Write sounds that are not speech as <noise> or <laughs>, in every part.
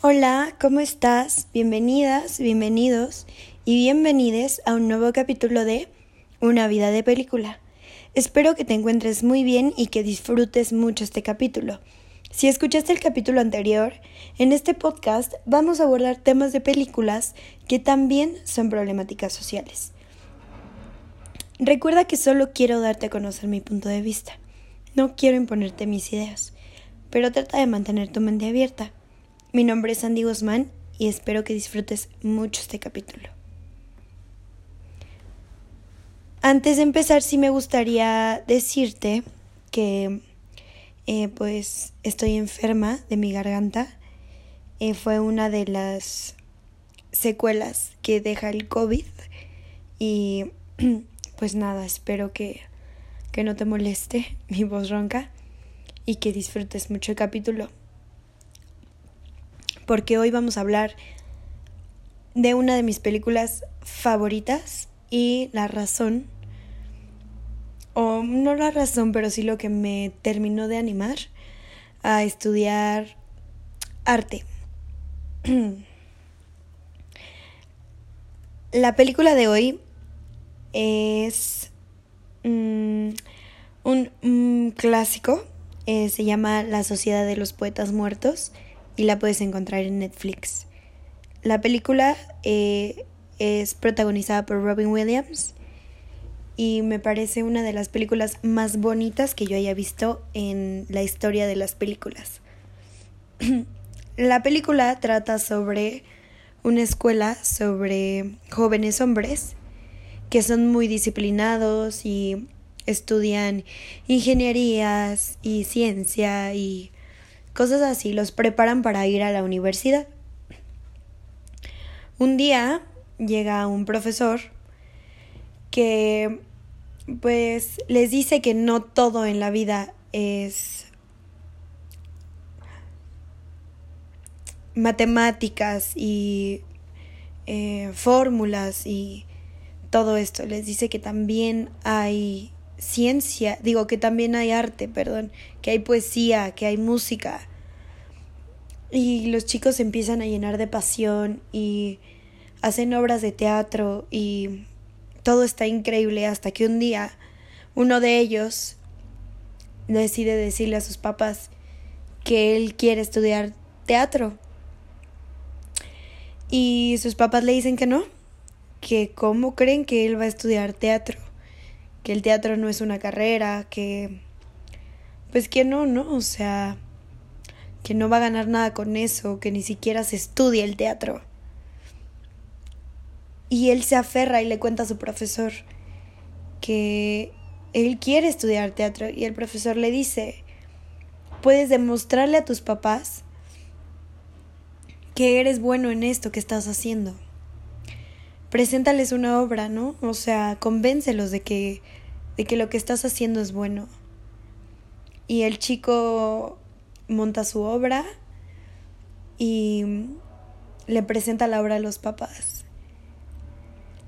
Hola, ¿cómo estás? Bienvenidas, bienvenidos y bienvenides a un nuevo capítulo de Una vida de película. Espero que te encuentres muy bien y que disfrutes mucho este capítulo. Si escuchaste el capítulo anterior, en este podcast vamos a abordar temas de películas que también son problemáticas sociales. Recuerda que solo quiero darte a conocer mi punto de vista. No quiero imponerte mis ideas, pero trata de mantener tu mente abierta mi nombre es Andy Guzmán y espero que disfrutes mucho este capítulo. Antes de empezar, sí me gustaría decirte que eh, pues estoy enferma de mi garganta. Eh, fue una de las secuelas que deja el COVID y <clears throat> pues nada, espero que, que no te moleste <laughs> mi voz ronca y que disfrutes mucho el capítulo porque hoy vamos a hablar de una de mis películas favoritas y la razón, o no la razón, pero sí lo que me terminó de animar a estudiar arte. <clears throat> La película de hoy es mm, un, clásico, eh, se llama La Sociedad de los Poetas Muertos y la puedes encontrar en Netflix. La película eh, es protagonizada por Robin Williams y me parece una de las películas más bonitas que yo haya visto en la historia de las películas. <clears throat> la película trata sobre una escuela sobre jóvenes hombres que son muy disciplinados y estudian ingenierías y ciencia y cosas así, los preparan para ir a la universidad. Un día llega un profesor que pues les dice que no todo en la vida es matemáticas y eh, fórmulas y todo esto. Les dice que también hay ciencia, digo que también hay arte, perdón, que hay poesía, que hay música. Y los chicos empiezan a llenar de pasión y hacen obras de teatro y todo está increíble hasta que un día uno de ellos decide decirle a sus papás que él quiere estudiar teatro. Y sus papás le dicen que no, que cómo creen que él va a estudiar teatro que el teatro no es una carrera, que pues que no, no, o sea, que no va a ganar nada con eso, que ni siquiera se estudia el teatro. Y él se aferra y le cuenta a su profesor que él quiere estudiar teatro y el profesor le dice, puedes demostrarle a tus papás que eres bueno en esto que estás haciendo preséntales una obra, ¿no? O sea, convéncelos de que, de que lo que estás haciendo es bueno. Y el chico monta su obra y le presenta la obra a los papás.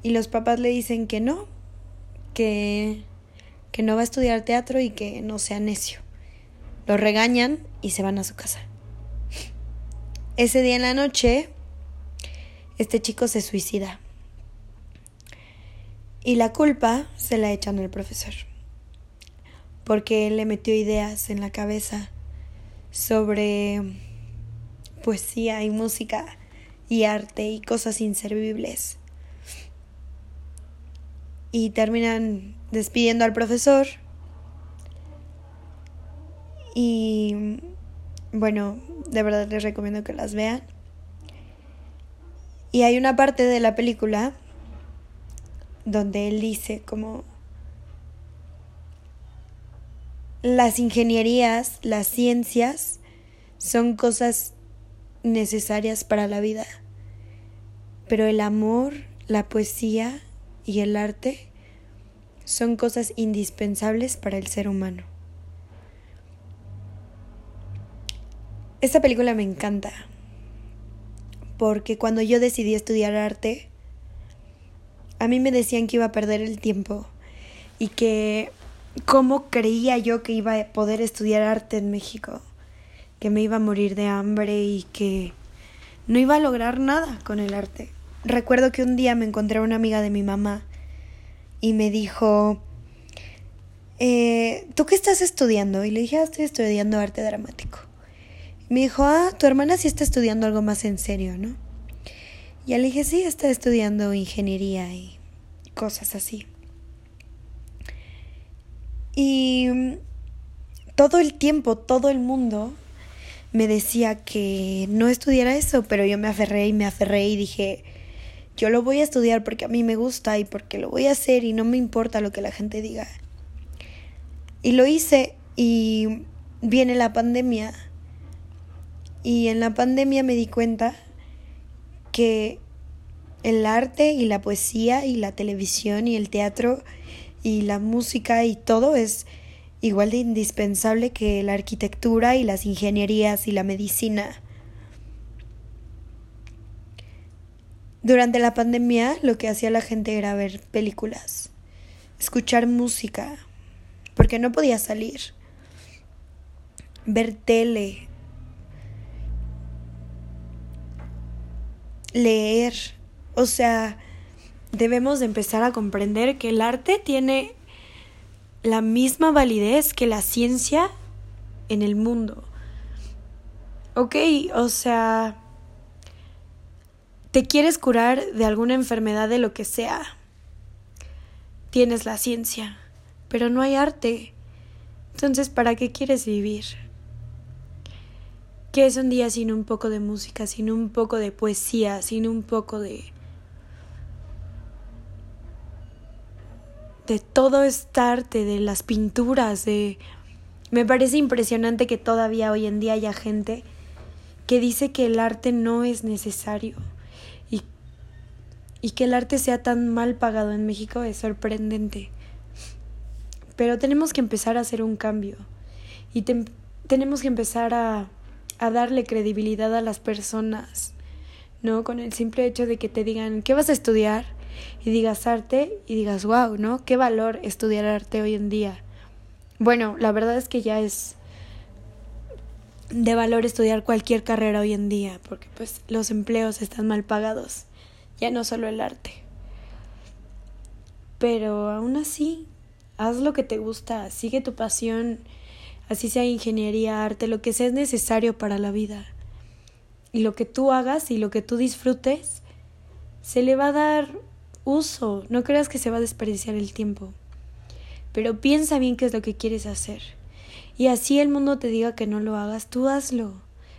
Y los papás le dicen que no, que, que no va a estudiar teatro y que no sea necio. Lo regañan y se van a su casa. Ese día en la noche, este chico se suicida. Y la culpa se la echan al profesor, porque él le metió ideas en la cabeza sobre poesía y música y arte y cosas inservibles. Y terminan despidiendo al profesor. Y bueno, de verdad les recomiendo que las vean. Y hay una parte de la película donde él dice como las ingenierías, las ciencias son cosas necesarias para la vida, pero el amor, la poesía y el arte son cosas indispensables para el ser humano. Esta película me encanta porque cuando yo decidí estudiar arte, a mí me decían que iba a perder el tiempo y que cómo creía yo que iba a poder estudiar arte en México, que me iba a morir de hambre y que no iba a lograr nada con el arte. Recuerdo que un día me encontré a una amiga de mi mamá y me dijo, eh, ¿tú qué estás estudiando? Y le dije, ah, estoy estudiando arte dramático. me dijo, ah, tu hermana sí está estudiando algo más en serio, ¿no? Y le dije, sí, está estudiando ingeniería y cosas así. Y todo el tiempo, todo el mundo me decía que no estudiara eso, pero yo me aferré y me aferré y dije, yo lo voy a estudiar porque a mí me gusta y porque lo voy a hacer y no me importa lo que la gente diga. Y lo hice y viene la pandemia y en la pandemia me di cuenta que el arte y la poesía y la televisión y el teatro y la música y todo es igual de indispensable que la arquitectura y las ingenierías y la medicina. Durante la pandemia lo que hacía la gente era ver películas, escuchar música, porque no podía salir, ver tele, leer. O sea, debemos de empezar a comprender que el arte tiene la misma validez que la ciencia en el mundo. Ok, o sea, te quieres curar de alguna enfermedad de lo que sea. Tienes la ciencia, pero no hay arte. Entonces, ¿para qué quieres vivir? ¿Qué es un día sin un poco de música, sin un poco de poesía, sin un poco de de todo este arte, de las pinturas, de... Me parece impresionante que todavía hoy en día haya gente que dice que el arte no es necesario y, y que el arte sea tan mal pagado en México es sorprendente. Pero tenemos que empezar a hacer un cambio y tenemos que empezar a, a darle credibilidad a las personas, ¿no? Con el simple hecho de que te digan, ¿qué vas a estudiar? Y digas arte y digas, wow, ¿no? Qué valor estudiar arte hoy en día. Bueno, la verdad es que ya es de valor estudiar cualquier carrera hoy en día, porque pues los empleos están mal pagados, ya no solo el arte. Pero aún así, haz lo que te gusta, sigue tu pasión, así sea ingeniería, arte, lo que sea es necesario para la vida. Y lo que tú hagas y lo que tú disfrutes, se le va a dar uso, no creas que se va a desperdiciar el tiempo. Pero piensa bien qué es lo que quieres hacer. Y así el mundo te diga que no lo hagas, tú hazlo.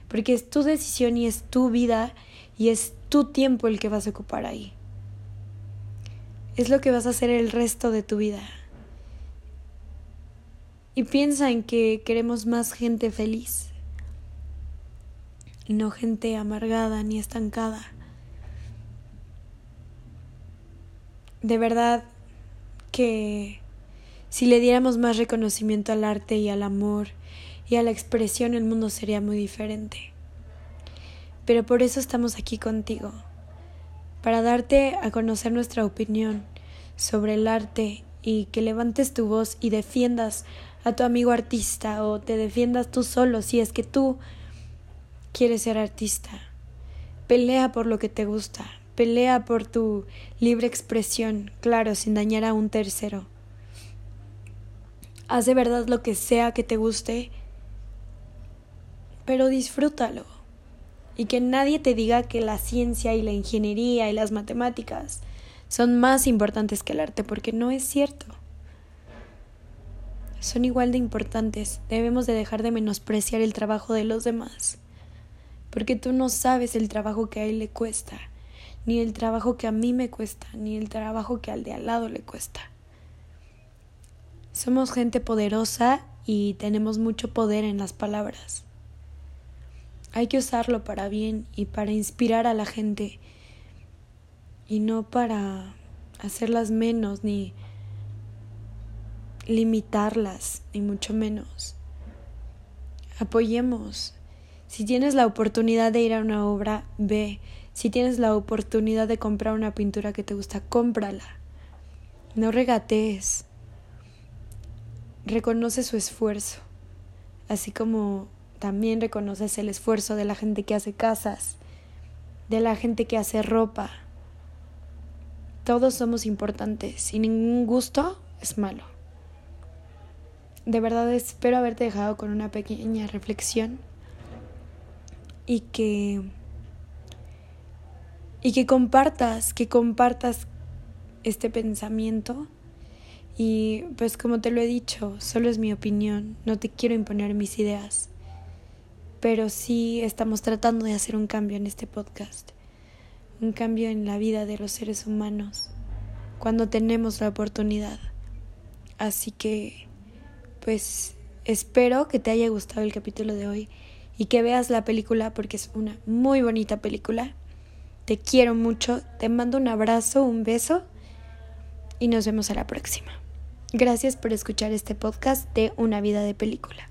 Porque es tu decisión y es tu vida y es tu tiempo el que vas a ocupar ahí. Es lo que vas a hacer el resto de tu vida. Y piensa en que queremos más gente feliz y no gente amargada ni estancada. De verdad que si le diéramos más reconocimiento al arte y al amor y a la expresión, el mundo sería muy diferente. Pero por eso estamos aquí contigo, para darte a conocer nuestra opinión sobre el arte y que levantes tu voz y defiendas a tu amigo artista o te defiendas tú solo si es que tú quieres ser artista. Pelea por lo que te gusta, Pelea por tu libre expresión, claro, sin dañar a un tercero. Haz de verdad lo que sea que te guste, pero disfrútalo. Y que nadie te diga que la ciencia y la ingeniería y las matemáticas son más importantes que el arte, porque no es cierto. Son igual de importantes. Debemos de dejar de menospreciar el trabajo de los demás, porque tú no sabes el trabajo que a él le cuesta ni el trabajo que a mí me cuesta, ni el trabajo que al de al lado le cuesta. Somos gente poderosa y tenemos mucho poder en las palabras. Hay que usarlo para bien y para inspirar a la gente y no para hacerlas menos ni limitarlas, ni mucho menos. Apoyemos. Si tienes la oportunidad de ir a una obra, ve si tienes la oportunidad de comprar una pintura que te gusta, cómprala. No regatees. Reconoce su esfuerzo, así como también reconoces el esfuerzo de la gente que hace casas de la gente que hace ropa. Todos somos importantes y ningún gusto es malo. De verdad espero haberte dejado con una pequeña reflexión y que y que compartas, que compartas este pensamiento y pues como te lo he dicho, solo es mi opinión, no te quiero imponer mis ideas, pero sí estamos tratando de hacer un cambio en este podcast, un cambio en la vida de los seres humanos cuando tenemos la oportunidad. Así que pues espero que te haya gustado el capítulo de hoy y que veas la película porque es una muy bonita película. Te quiero mucho, te mando un abrazo, un beso y nos vemos a la próxima. Gracias por escuchar este podcast de Una vida de película.